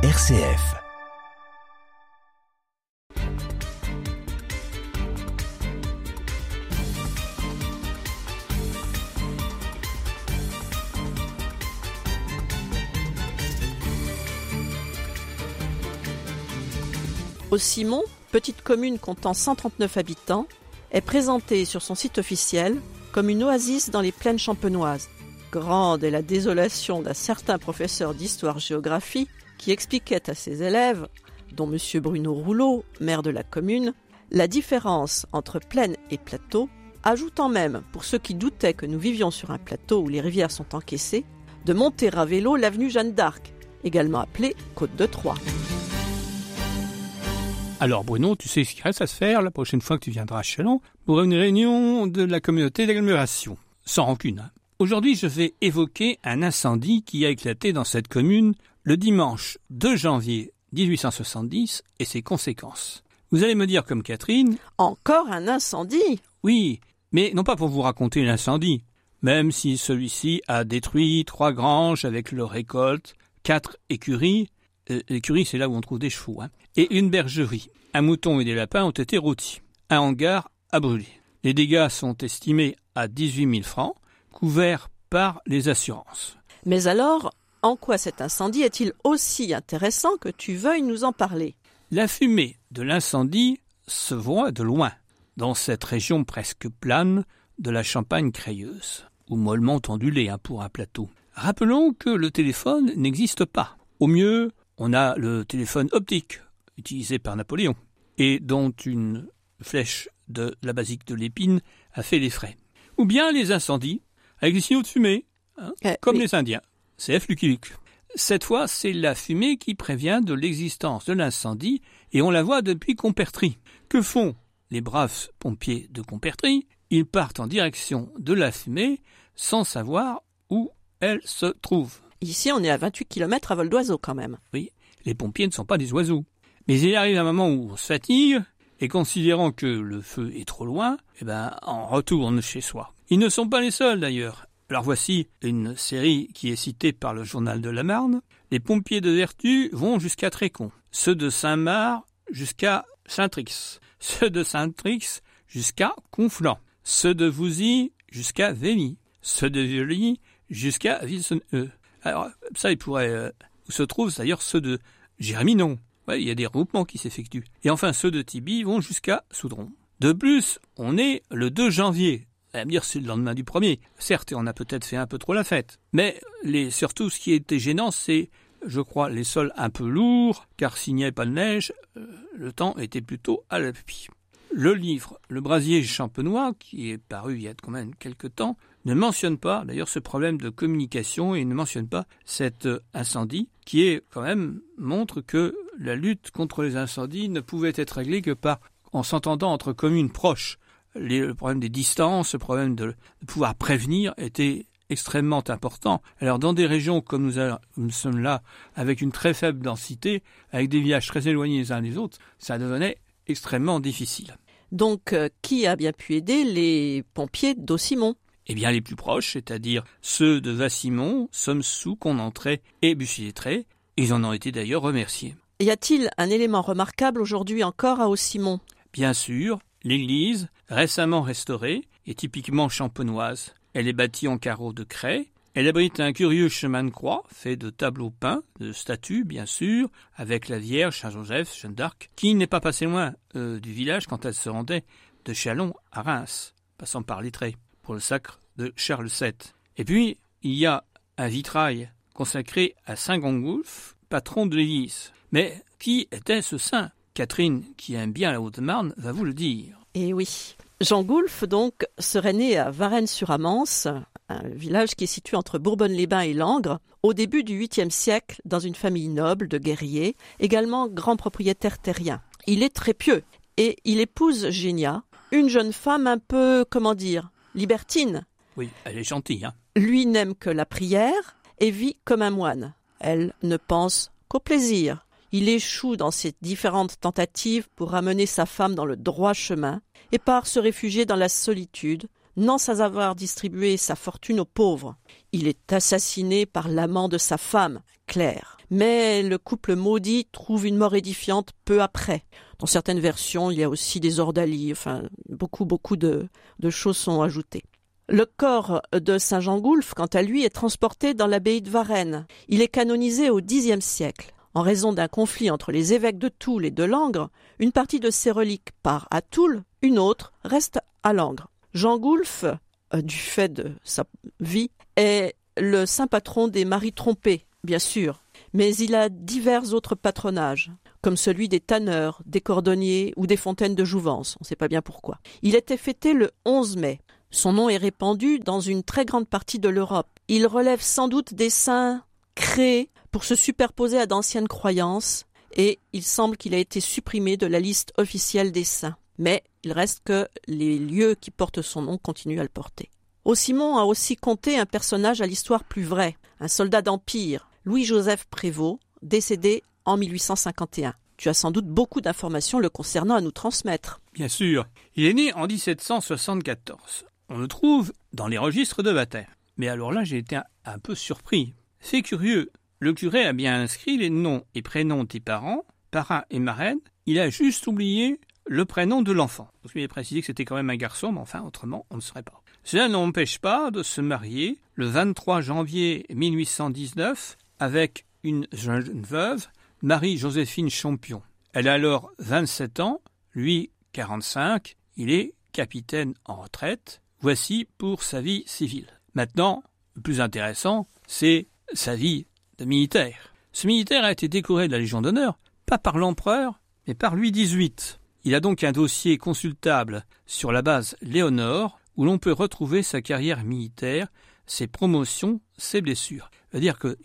RCF. Au Simon, petite commune comptant 139 habitants, est présentée sur son site officiel comme une oasis dans les plaines champenoises. Grande est la désolation d'un certain professeur d'histoire-géographie qui expliquait à ses élèves, dont M. Bruno Rouleau, maire de la commune, la différence entre plaine et plateau, ajoutant même, pour ceux qui doutaient que nous vivions sur un plateau où les rivières sont encaissées, de monter à vélo l'avenue Jeanne d'Arc, également appelée Côte de Troyes. Alors Bruno, tu sais ce qu'il reste à se faire la prochaine fois que tu viendras à Chalon pour une réunion de la communauté d'agglomération. Sans rancune. Hein. Aujourd'hui, je vais évoquer un incendie qui a éclaté dans cette commune le dimanche 2 janvier 1870 et ses conséquences. Vous allez me dire comme Catherine Encore un incendie Oui, mais non pas pour vous raconter l'incendie, même si celui-ci a détruit trois granges avec leur récolte, quatre écuries, euh, l'écurie c'est là où on trouve des chevaux, hein, et une bergerie. Un mouton et des lapins ont été rôtis. Un hangar a brûlé. Les dégâts sont estimés à 18 000 francs, couverts par les assurances. Mais alors, en quoi cet incendie est-il aussi intéressant que tu veuilles nous en parler? La fumée de l'incendie se voit de loin, dans cette région presque plane de la Champagne crayeuse, ou mollement ondulée hein, pour un plateau. Rappelons que le téléphone n'existe pas. Au mieux, on a le téléphone optique, utilisé par Napoléon, et dont une flèche de la basique de l'épine a fait les frais. Ou bien les incendies, avec des signaux de fumée, hein, Euh, comme oui. les Indiens. CF Lucky Luke. Cette fois, c'est la fumée qui prévient de l'existence de l'incendie, et on la voit depuis Compertry. Que font les braves pompiers de Compertry Ils partent en direction de la fumée sans savoir où elle se trouve. Ici, on est à 28 km à vol d'oiseau quand même. Oui, les pompiers ne sont pas des oiseaux. Mais il arrive un moment où on se fatigue, et considérant que le feu est trop loin, eh ben, on retourne chez soi. Ils ne sont pas les seuls d'ailleurs. Alors voici une série qui est citée par le journal de la Marne. Les pompiers de Vertu vont jusqu'à Trécon, ceux de Saint-Marc jusqu'à Saint-Trix, ceux de Saint-Trix jusqu'à Conflans, ceux de Vouzy jusqu'à Vény, ceux de Violi jusqu'à Villeneuve. Alors ça, il pourrait... euh, où se trouvent d'ailleurs ceux de Géraminon. Ouais, il y a des regroupements qui s'effectuent. Et enfin, ceux de Tibi vont jusqu'à Soudron. De plus, on est le 2 janvier. Allez me dire, c'est le lendemain du premier. Certes, on a peut-être fait un peu trop la fête. Mais surtout, ce qui était gênant, c'est, je crois, les sols un peu lourds, car s'il n'y avait pas de neige, euh, le temps était plutôt à la. Le livre Le brasier champenois, qui est paru il y a quand même quelques temps, ne mentionne pas d'ailleurs ce problème de communication et ne mentionne pas cet euh, incendie qui est quand même montre que la lutte contre les incendies ne pouvait être réglée que par en s'entendant entre communes proches. Les- le problème des distances, le problème de, de pouvoir prévenir était extrêmement important. Alors dans des régions comme nous, a- nous sommes là, avec une très faible densité, avec des villages très éloignés les uns des autres, ça devenait extrêmement difficile. Donc, euh, qui a bien pu aider les pompiers d'Ossimon? Eh bien, les plus proches, c'est-à-dire ceux de Vassimon, Somme-Sous, Conentré et Bussy-Lettré, ils en ont été d'ailleurs remerciés. Y a-t-il un élément remarquable aujourd'hui encore à Ossimon? Bien sûr, l'église, récemment restaurée, est typiquement champenoise. Elle est bâtie en carreaux de craie. Elle abrite un curieux chemin de croix, fait de tableaux peints, de statues, bien sûr, avec la Vierge, Saint-Joseph, Jeanne d'Arc, qui n'est pas passée loin euh, du village quand elle se rendait de Chalon à Reims, passant par Lettré, pour le sacre de Charles VII. Et puis, il y a un vitrail consacré à Saint Gongulf, patron de l'église. Mais qui était ce saint? Catherine, qui aime bien la Haute-Marne, va vous le dire. Eh oui. Jean Goulf, donc, serait né à Varennes-sur-Amance, un village qui est situé entre Bourbonne-les-Bains et Langres, au début du 8e siècle, dans une famille noble de guerriers, également grand propriétaire terrien. Il est très pieux et il épouse Génia, une jeune femme un peu, comment dire, libertine. Oui, elle est gentille, hein. Lui n'aime que la prière et vit comme un moine. Elle ne pense qu'au plaisir. Il échoue dans ses différentes tentatives pour ramener sa femme dans le droit chemin et part se réfugier dans la solitude, non sans avoir distribué sa fortune aux pauvres. Il est assassiné par l'amant de sa femme, Claire. Mais le couple maudit trouve une mort édifiante peu après. Dans certaines versions, il y a aussi des ordalies, enfin, beaucoup, beaucoup de, de choses sont ajoutées. Le corps de Saint Jean Goulf, quant à lui, est transporté dans l'abbaye de Varennes. Il est canonisé au Xe siècle. En raison d'un conflit entre les évêques de Toul et de Langres, une partie de ses reliques part à Toul, une autre reste à Langres. Jean Goulf, euh, du fait de sa vie, est le saint patron des maris trompés, bien sûr, mais il a divers autres patronages, comme celui des tanneurs, des cordonniers ou des fontaines de jouvence, on ne sait pas bien pourquoi. Il était fêté le 11 mai. Son nom est répandu dans une très grande partie de l'Europe. Il relève sans doute des saints créés pour se superposer à d'anciennes croyances, et il semble qu'il a été supprimé de la liste officielle des saints. Mais il reste que les lieux qui portent son nom continuent à le porter. Simon a aussi compté un personnage à l'histoire plus vraie, un soldat d'Empire, Louis-Joseph Prévost, décédé en 1851. Tu as sans doute beaucoup d'informations le concernant à nous transmettre. Bien sûr. Il est né en 1774. On le trouve dans les registres de baptême. Mais alors là, j'ai été un peu surpris. C'est curieux. Le curé a bien inscrit les noms et prénoms des parents, parrain et marraine. Il a juste oublié le prénom de l'enfant. Je vais préciser que c'était quand même un garçon, mais enfin, autrement, on ne saurait pas. Cela n'empêche pas de se marier le 23 janvier 1819 avec une jeune veuve, Marie-Joséphine Champion. Elle a alors 27 ans, lui 45, il est capitaine en retraite. Voici pour sa vie civile. Maintenant, le plus intéressant, c'est sa vie de militaire. Ce militaire a été décoré de la Légion d'honneur, pas par l'empereur, mais par Louis XVIII. Il a donc un dossier consultable sur la base Léonore, où l'on peut retrouver sa carrière militaire, ses promotions, ses blessures. C'est-à-dire que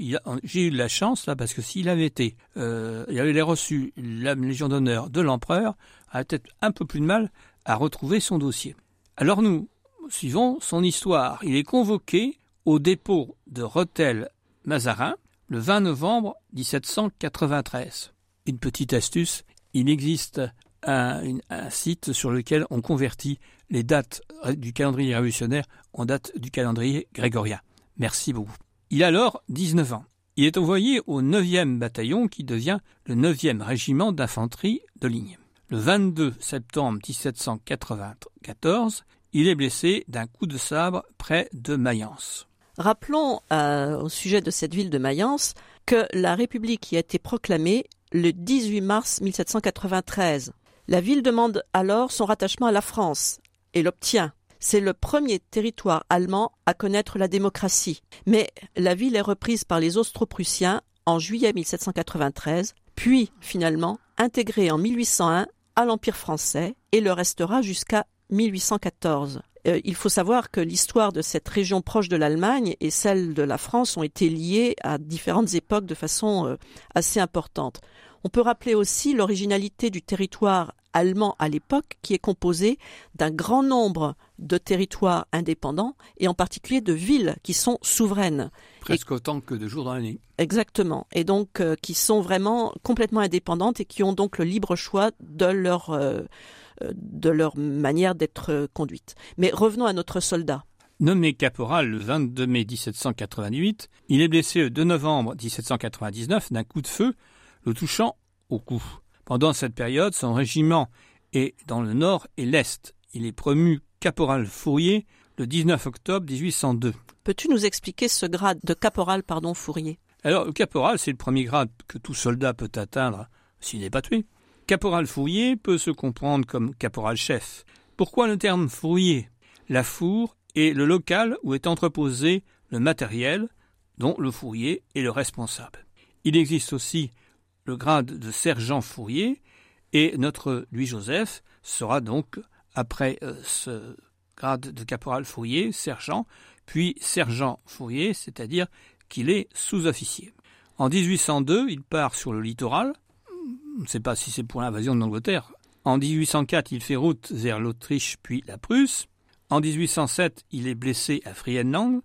j'ai eu de la chance là parce que s'il avait été, euh, il avait reçu la Légion d'honneur de l'empereur, a peut-être un peu plus de mal à retrouver son dossier. Alors nous suivons son histoire. Il est convoqué au dépôt de Retel Mazarin le 20 novembre 1793. Une petite astuce, il existe un, site sur lequel on convertit les dates du calendrier révolutionnaire en dates du calendrier grégorien. Merci beaucoup. Il a alors 19 ans. Il est envoyé au 9e bataillon qui devient le 9e régiment d'infanterie de ligne. Le 22 septembre 1794, il est blessé d'un coup de sabre près de Mayence. Rappelons euh, au sujet de cette ville de Mayence que la République y a été proclamée le 18 mars 1793. La ville demande alors son rattachement à la France et l'obtient. C'est le premier territoire allemand à connaître la démocratie. Mais la ville est reprise par les Austro-Prussiens en juillet 1793, puis finalement intégrée en 1801 à l'Empire français et le restera jusqu'à 1814. Euh, il faut savoir que l'histoire de cette région proche de l'Allemagne et celle de la France ont été liées à différentes époques de façon euh, assez importante. On peut rappeler aussi l'originalité du territoire allemand à l'époque, qui est composé d'un grand nombre de territoires indépendants et en particulier de villes qui sont souveraines. Presque autant que de jours dans l'année. Exactement. Et donc euh, qui sont vraiment complètement indépendantes et qui ont donc le libre choix de leur, euh, de leur manière d'être conduite. Mais revenons à notre soldat. Nommé caporal le 22 mai 1788, il est blessé le 2 novembre 1799 d'un coup de feu le touchant au cou. Pendant cette période, son régiment est dans le nord et l'est. Il est promu caporal fourrier le 19 octobre 1802. Peux-tu nous expliquer ce grade de caporal pardon fourrier Alors, le caporal, c'est le premier grade que tout soldat peut atteindre s'il n'est pas tué. Caporal fourrier peut se comprendre comme caporal chef. Pourquoi le terme fourrier La four est le local où est entreposé le matériel dont le fourrier est le responsable. Il existe aussi le grade de sergent fourrier, et notre Louis-Joseph sera donc, après euh, ce grade de caporal fourrier, sergent, puis sergent fourrier, c'est-à-dire qu'il est sous-officier. En 1802, il part sur le littoral, ne sait pas si c'est pour l'invasion de l'Angleterre. En 1804, il fait route vers l'Autriche puis la Prusse. En 1807, il est blessé à Friedland.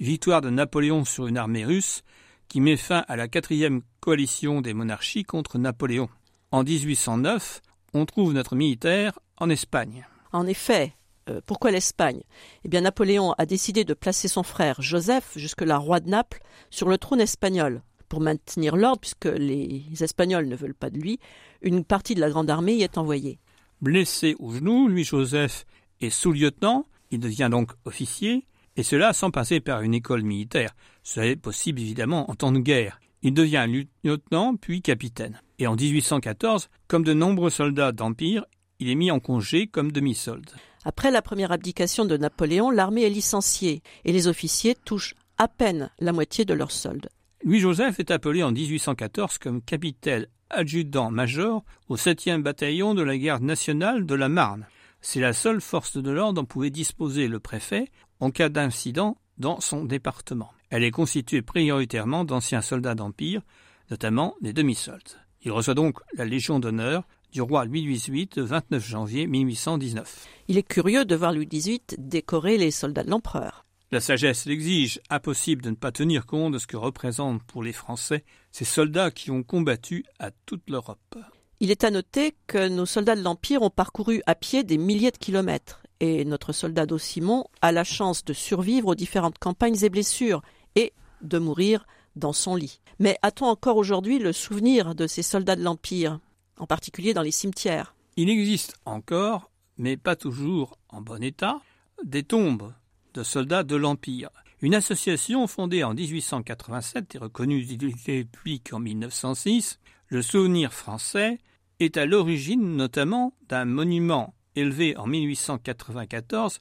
Victoire de Napoléon sur une armée russe qui met fin à la quatrième coalition des monarchies contre Napoléon. En 1809, on trouve notre militaire en Espagne. En effet, Euh, pourquoi l'Espagne? Eh bien, Napoléon a décidé de placer son frère Joseph, jusque-là roi de Naples, sur le trône espagnol. Pour maintenir l'ordre, puisque les Espagnols ne veulent pas de lui, une partie de la grande armée y est envoyée. Blessé au genou, Louis-Joseph est sous-lieutenant, il devient donc officier, et cela sans passer par une école militaire. Cela est possible évidemment en temps de guerre. Il devient lieutenant puis capitaine. Et en 1814, comme de nombreux soldats d'Empire, il est mis en congé comme demi-solde. Après la première abdication de Napoléon, l'armée est licenciée et les officiers touchent à peine la moitié de leur solde. Louis-Joseph est appelé en 1814 comme capitaine adjudant-major au 7e bataillon de la garde nationale de la Marne. C'est la seule force de l'ordre dont pouvait disposer le préfet en cas d'incident dans son département. Elle est constituée prioritairement d'anciens soldats d'Empire, notamment des demi-soldes. Il reçoit donc la Légion d'honneur du roi Louis XVIII le 29 janvier 1819. Il est curieux de voir Louis XVIII décorer les soldats de l'empereur. La sagesse l'exige, impossible de ne pas tenir compte de ce que représentent pour les Français ces soldats qui ont combattu à toute l'Europe. Il est à noter que nos soldats de l'Empire ont parcouru à pied des milliers de kilomètres, et notre soldat d'Ossimon a la chance de survivre aux différentes campagnes et blessures, et de mourir dans son lit. Mais a-t-on encore aujourd'hui le souvenir de ces soldats de l'Empire en particulier dans les cimetières? Il existe encore, mais pas toujours en bon état, des tombes de soldats de l'Empire. Une association fondée en 1887 et reconnue d'utilité publique en 1906, le Souvenir français, est à l'origine notamment d'un monument élevé en 1894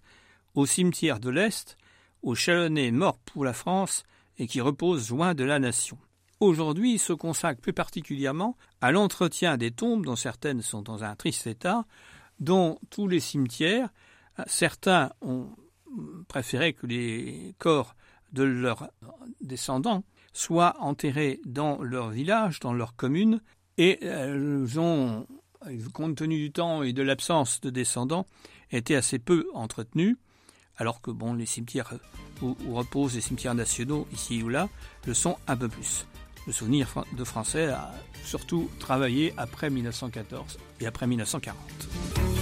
au cimetière de l'Est, aux Chalonnais morts pour la France et qui repose loin de la nation aujourd'hui se consacre plus particulièrement à l'entretien des tombes, dont certaines sont dans un triste état, dont tous les cimetières, certains ont préféré que les corps de leurs descendants soient enterrés dans leur village, dans leur commune, et elles ont, compte tenu du temps et de l'absence de descendants, été assez peu entretenues, alors que bon, les cimetières où, où reposent les cimetières nationaux, ici ou là, le sont un peu plus le souvenir de français a surtout travaillé après 1914 et après 1940.